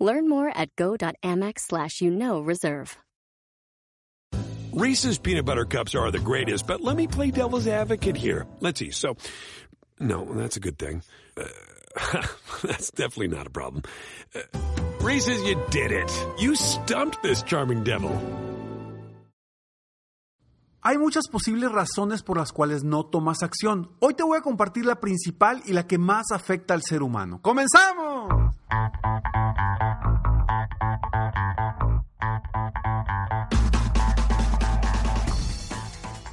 Learn more at go.amex slash you know reserve. Reese's peanut butter cups are the greatest, but let me play devil's advocate here. Let's see. So, no, that's a good thing. Uh, that's definitely not a problem. Uh, Reese's, you did it. You stumped this charming devil. Hay muchas posibles razones por las cuales no tomas acción. Hoy te voy a compartir la principal y la que más afecta al ser humano. ¡Comenzamos!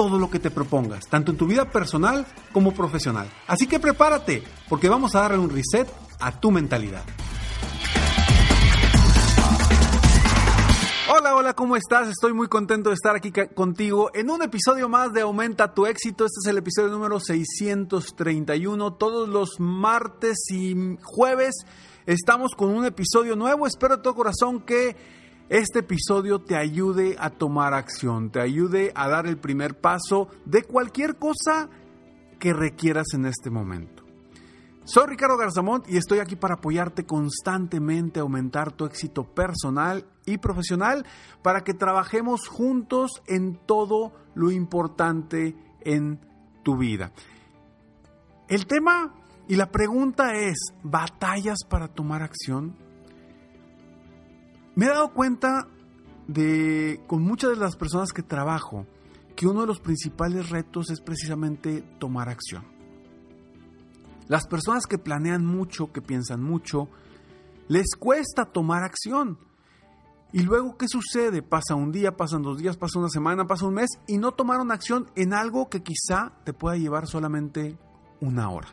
todo lo que te propongas, tanto en tu vida personal como profesional. Así que prepárate, porque vamos a darle un reset a tu mentalidad. Hola, hola, ¿cómo estás? Estoy muy contento de estar aquí contigo en un episodio más de Aumenta tu éxito. Este es el episodio número 631. Todos los martes y jueves estamos con un episodio nuevo. Espero de todo corazón que este episodio te ayude a tomar acción, te ayude a dar el primer paso de cualquier cosa que requieras en este momento. Soy Ricardo Garzamont y estoy aquí para apoyarte constantemente a aumentar tu éxito personal y profesional para que trabajemos juntos en todo lo importante en tu vida. El tema y la pregunta es, ¿batallas para tomar acción? Me he dado cuenta de, con muchas de las personas que trabajo, que uno de los principales retos es precisamente tomar acción. Las personas que planean mucho, que piensan mucho, les cuesta tomar acción. Y luego, ¿qué sucede? Pasa un día, pasan dos días, pasa una semana, pasa un mes y no tomaron acción en algo que quizá te pueda llevar solamente una hora.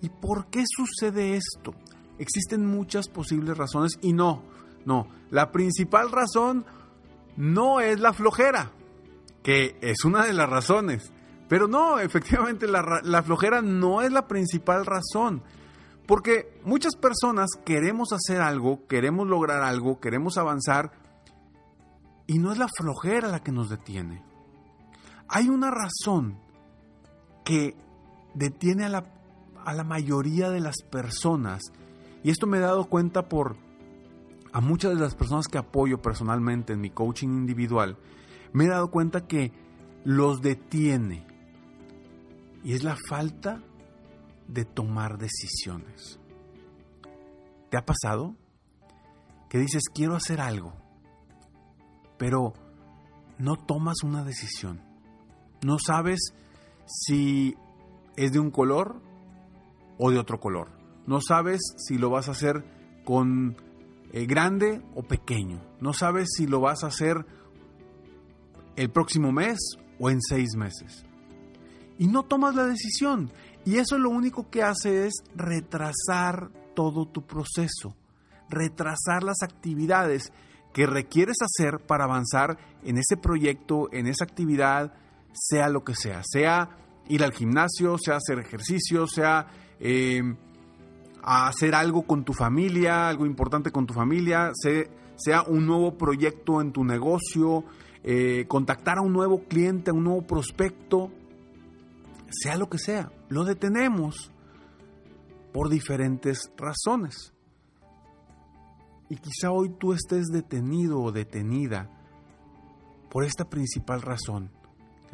¿Y por qué sucede esto? Existen muchas posibles razones y no, no, la principal razón no es la flojera, que es una de las razones. Pero no, efectivamente la, flojera no es la principal razón. Porque muchas personas queremos hacer algo, queremos lograr algo, queremos avanzar, y no es la flojera la que nos detiene. Hay una razón que detiene a la, a la mayoría de las personas, y esto me he dado cuenta por a muchas de las personas que apoyo personalmente en mi coaching individual, me he dado cuenta que los detiene. Y es la falta de tomar decisiones. ¿Te ha pasado? Que dices, quiero hacer algo, pero no tomas una decisión. No sabes si es de un color o de otro color. No sabes si lo vas a hacer con eh, grande o pequeño. No sabes si lo vas a hacer el próximo mes o en seis meses. Y no tomas la decisión. Y eso lo único que hace es retrasar todo tu proceso, retrasar las actividades que requieres hacer para avanzar en ese proyecto, en esa actividad, sea lo que sea, sea ir al gimnasio, sea hacer ejercicio, sea eh, a hacer algo con tu familia, algo importante con tu familia, sea un nuevo proyecto en tu negocio, eh, contactar a un nuevo cliente, a un nuevo prospecto, sea lo que sea, lo detenemos por diferentes razones. Y quizá hoy tú estés detenido o detenida por esta principal razón,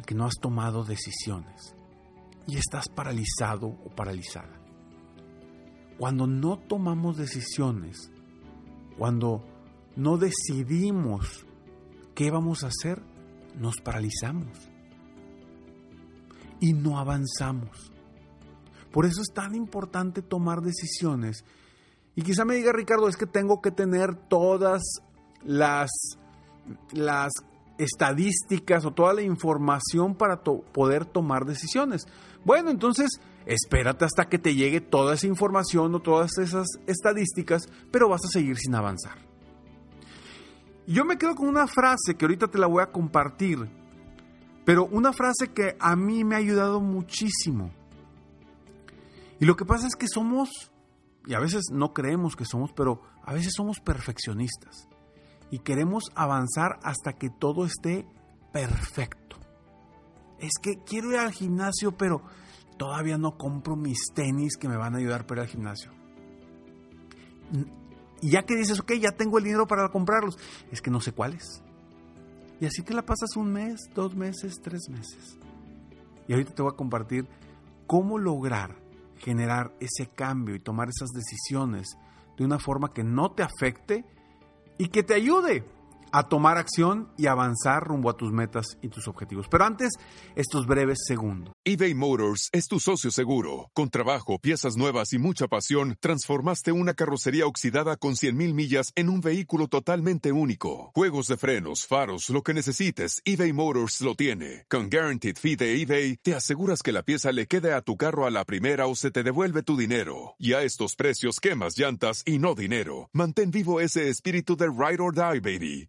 que no has tomado decisiones y estás paralizado o paralizada. Cuando no tomamos decisiones, cuando no decidimos qué vamos a hacer, nos paralizamos. y no avanzamos. Por eso es tan importante tomar decisiones. Y quizá me diga Ricardo, es que tengo que tener todas las, las estadísticas o toda la información para poder tomar decisiones. Bueno, entonces espérate hasta que te llegue toda esa información o todas esas estadísticas, pero vas a seguir sin avanzar. Yo me quedo con una frase que ahorita te la voy a compartir, pero una frase que a mí me ha ayudado muchísimo. Y lo que pasa es que somos, y a veces no creemos que somos, pero a veces somos perfeccionistas y queremos avanzar hasta que todo esté perfecto. Es que quiero ir al gimnasio, pero todavía no compro mis tenis que me van a ayudar para ir al gimnasio. Y ya que dices, ok, ya tengo el dinero para comprarlos, es que no sé cuáles. Y así te la pasas un mes, dos meses, tres meses. Y ahorita te voy a compartir cómo lograr generar ese cambio y tomar esas decisiones de una forma que no te afecte y que te ayude a tomar acción y avanzar rumbo a tus metas y tus objetivos. Pero antes, estos breves segundos. eBay Motors es tu socio seguro. Con trabajo, piezas nuevas y mucha pasión, transformaste una carrocería oxidada con 100.000 millas en un vehículo totalmente único. Juegos de frenos, faros, lo que necesites, eBay Motors lo tiene. Con Guaranteed Fee de eBay, te aseguras que la pieza le quede a tu carro a la primera o se te devuelve tu dinero. Y a estos precios, quemas llantas y no dinero. Mantén vivo ese espíritu de Ride or Die, baby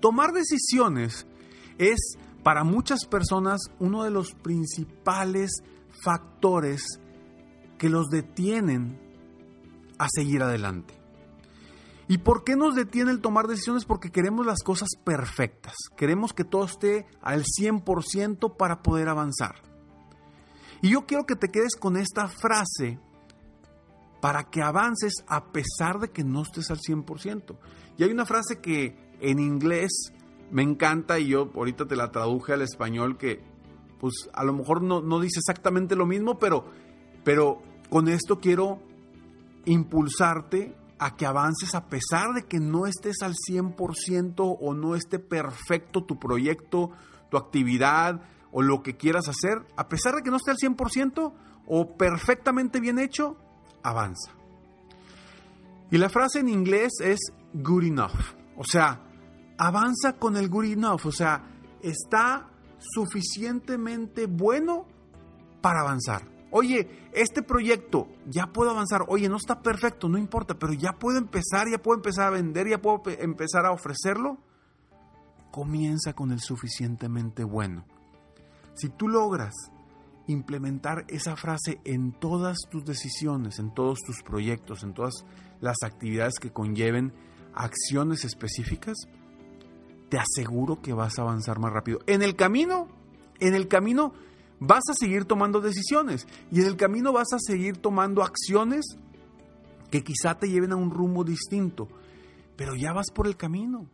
Tomar decisiones es para muchas personas uno de los principales factores que los detienen a seguir adelante. ¿Y por qué nos detiene el tomar decisiones? Porque queremos las cosas perfectas. Queremos que todo esté al 100% para poder avanzar. Y yo quiero que te quedes con esta frase para que avances a pesar de que no estés al 100%. Y hay una frase que en inglés me encanta y yo ahorita te la traduje al español que pues a lo mejor no, no dice exactamente lo mismo, pero, pero con esto quiero impulsarte a que avances a pesar de que no estés al 100% o no esté perfecto tu proyecto, tu actividad o lo que quieras hacer, a pesar de que no esté al 100% o perfectamente bien hecho, avanza. Y la frase en inglés es good enough. O sea, avanza con el good enough, o sea, está suficientemente bueno para avanzar. Oye, este proyecto ya puedo avanzar. Oye, no está perfecto, no importa, pero ya puedo empezar, ya puedo empezar a vender, ya puedo empezar a ofrecerlo. Comienza con el suficientemente bueno. Si tú logras implementar esa frase en todas tus decisiones, en todos tus proyectos, en todas las actividades que conlleven acciones específicas, te aseguro que vas a avanzar más rápido. En el camino, en el camino vas a seguir tomando decisiones y en el camino vas a seguir tomando acciones que quizá te lleven a un rumbo distinto, pero ya vas por el camino,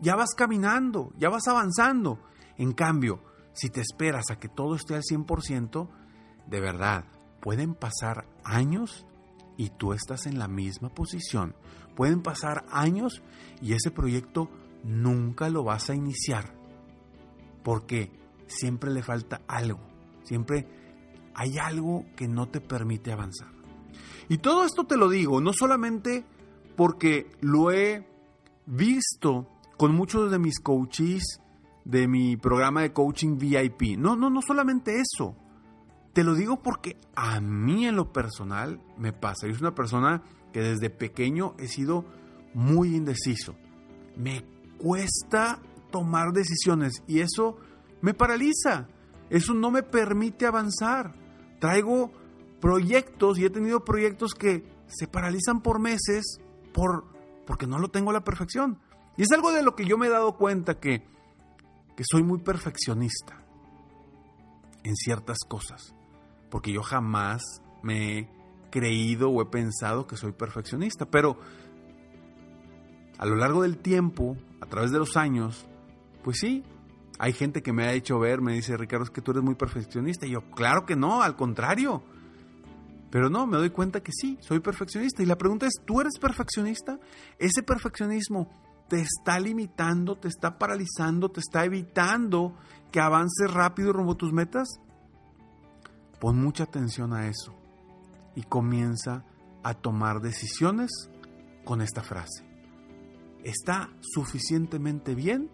ya vas caminando, ya vas avanzando. En cambio, si te esperas a que todo esté al 100%, de verdad, pueden pasar años y tú estás en la misma posición. Pueden pasar años y ese proyecto nunca lo vas a iniciar. Porque siempre le falta algo. Siempre hay algo que no te permite avanzar. Y todo esto te lo digo, no solamente porque lo he visto con muchos de mis coaches de mi programa de coaching VIP. No, no, no solamente eso. Te lo digo porque a mí en lo personal me pasa. Yo soy una persona que desde pequeño he sido muy indeciso. Me cuesta tomar decisiones y eso me paraliza. Eso no me permite avanzar. Traigo proyectos y he tenido proyectos que se paralizan por meses por, porque no lo tengo a la perfección. Y es algo de lo que yo me he dado cuenta que, que soy muy perfeccionista en ciertas cosas. Porque yo jamás me he creído o he pensado que soy perfeccionista. Pero a lo largo del tiempo, a través de los años, pues sí, hay gente que me ha hecho ver, me dice, Ricardo, es que tú eres muy perfeccionista. Y yo, claro que no, al contrario. Pero no, me doy cuenta que sí, soy perfeccionista. Y la pregunta es, ¿tú eres perfeccionista? Ese perfeccionismo te está limitando, te está paralizando, te está evitando que avances rápido rumbo a tus metas. Pon mucha atención a eso y comienza a tomar decisiones con esta frase. ¿Está suficientemente bien?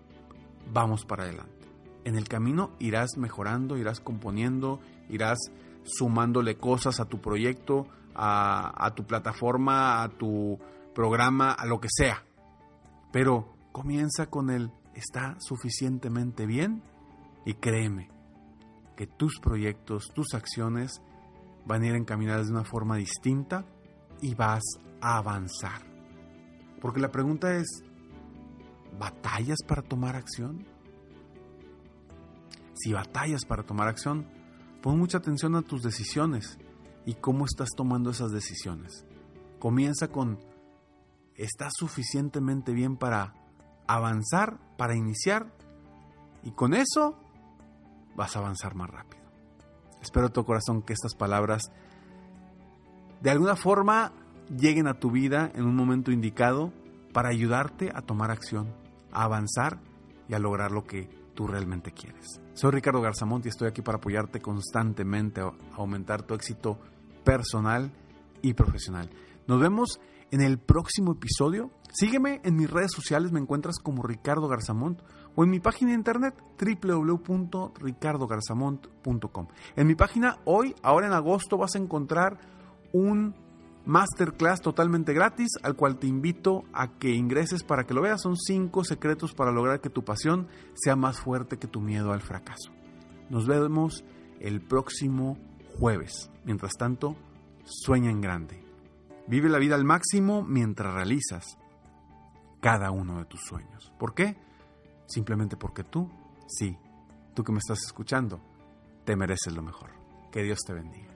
Vamos para adelante en el camino irás mejorando, irás componiendo, irás sumándole cosas a tu proyecto, a, tu plataforma, a tu programa, a lo que sea. Pero comienza con el está suficientemente bien y créeme que tus proyectos, tus acciones van a ir encaminadas de una forma distinta y vas a avanzar. Porque la pregunta es, ¿batallas para tomar acción? si batallas para tomar acción, pon mucha atención a tus decisiones y cómo estás tomando esas decisiones. Comienza con, ¿estás suficientemente bien para avanzar, para iniciar? Y con eso vas a avanzar más rápido. Espero tu corazón que estas palabras de alguna forma lleguen a tu vida en un momento indicado para ayudarte a tomar acción, a avanzar y a lograr lo que tú realmente quieres. Soy Ricardo Garzamont y estoy aquí para apoyarte constantemente a aumentar tu éxito personal y profesional. Nos vemos en el próximo episodio. Sígueme en mis redes sociales, me encuentras como Ricardo Garzamont o en mi página de internet www.ricardogarzamont.com. En mi página hoy, ahora en agosto, vas a encontrar un masterclass totalmente gratis al cual te invito a que ingreses para que lo veas. Son cinco secretos para lograr que tu pasión sea más fuerte que tu miedo al fracaso. Nos vemos el próximo jueves. Mientras tanto, sueña en grande. Vive la vida al máximo mientras realizas cada uno de tus sueños. ¿Por qué? Simplemente porque tú, sí, tú que me estás escuchando, te mereces lo mejor. Que Dios te bendiga.